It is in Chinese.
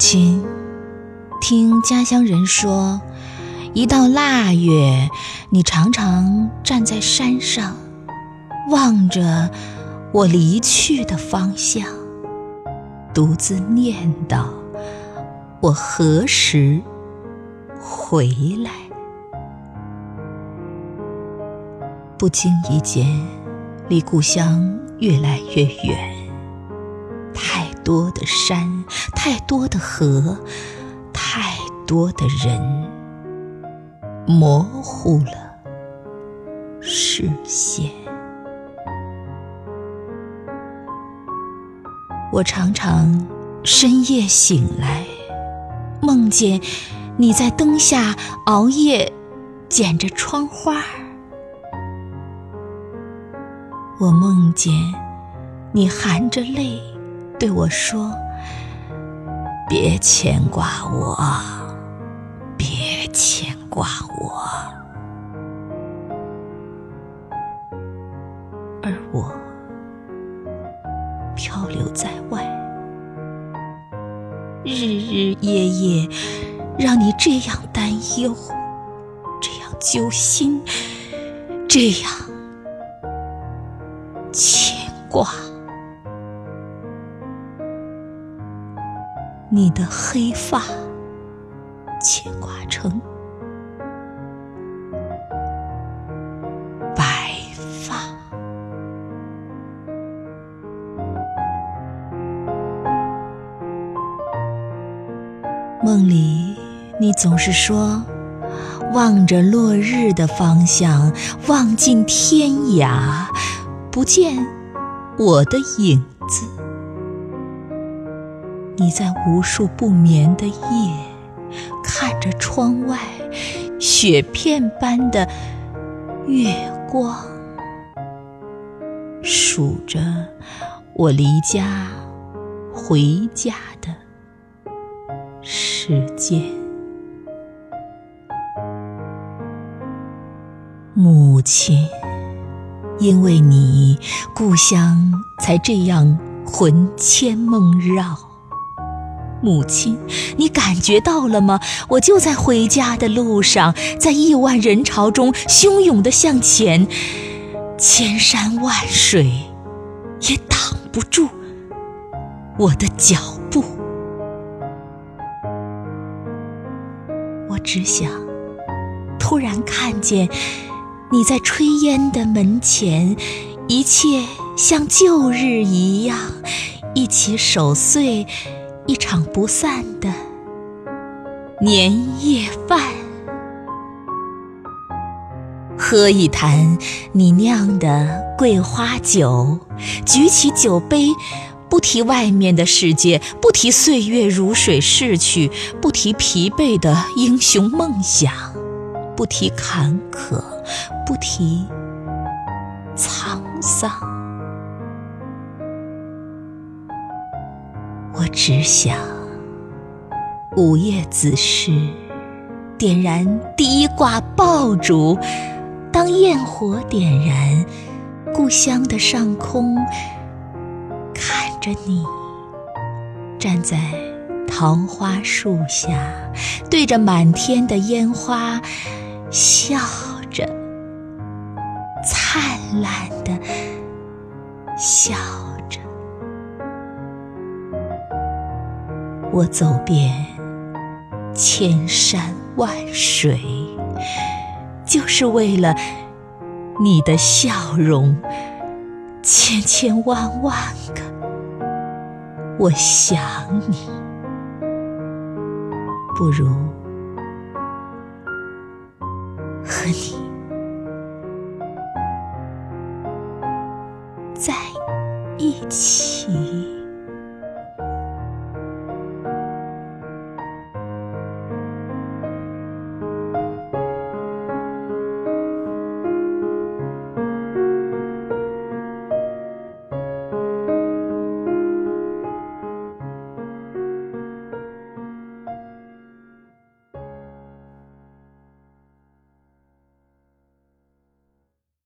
亲，听家乡人说，一到腊月，你常常站在山上，望着我离去的方向，独自念叨：我何时回来？不经意间，离故乡越来越远。多的山，太多的河，太多的人，模糊了视线。我常常深夜醒来，梦见你在灯下熬夜剪着窗花我梦见你含着泪。对我说：“别牵挂我，别牵挂我。”而我漂流在外，日日夜夜让你这样担忧，这样揪心，这样牵挂。你的黑发牵挂成白发，梦里你总是说，望着落日的方向，望尽天涯，不见我的影子。你在无数不眠的夜，看着窗外雪片般的月光，数着我离家回家的时间。母亲，因为你，故乡才这样魂牵梦绕。母亲，你感觉到了吗？我就在回家的路上，在亿万人潮中汹涌地向前，千山万水也挡不住我的脚步。我只想，突然看见你在炊烟的门前，一切像旧日一样，一起守岁。一场不散的年夜饭，喝一坛你酿的桂花酒，举起酒杯，不提外面的世界，不提岁月如水逝去，不提疲惫的英雄梦想，不提坎坷，不提沧桑。我只想，午夜子时，点燃第一挂爆竹，当焰火点燃，故乡的上空，看着你站在桃花树下，对着满天的烟花笑着，灿烂的笑。我走遍千山万水，就是为了你的笑容。千千万万个我想你，不如和你在一起。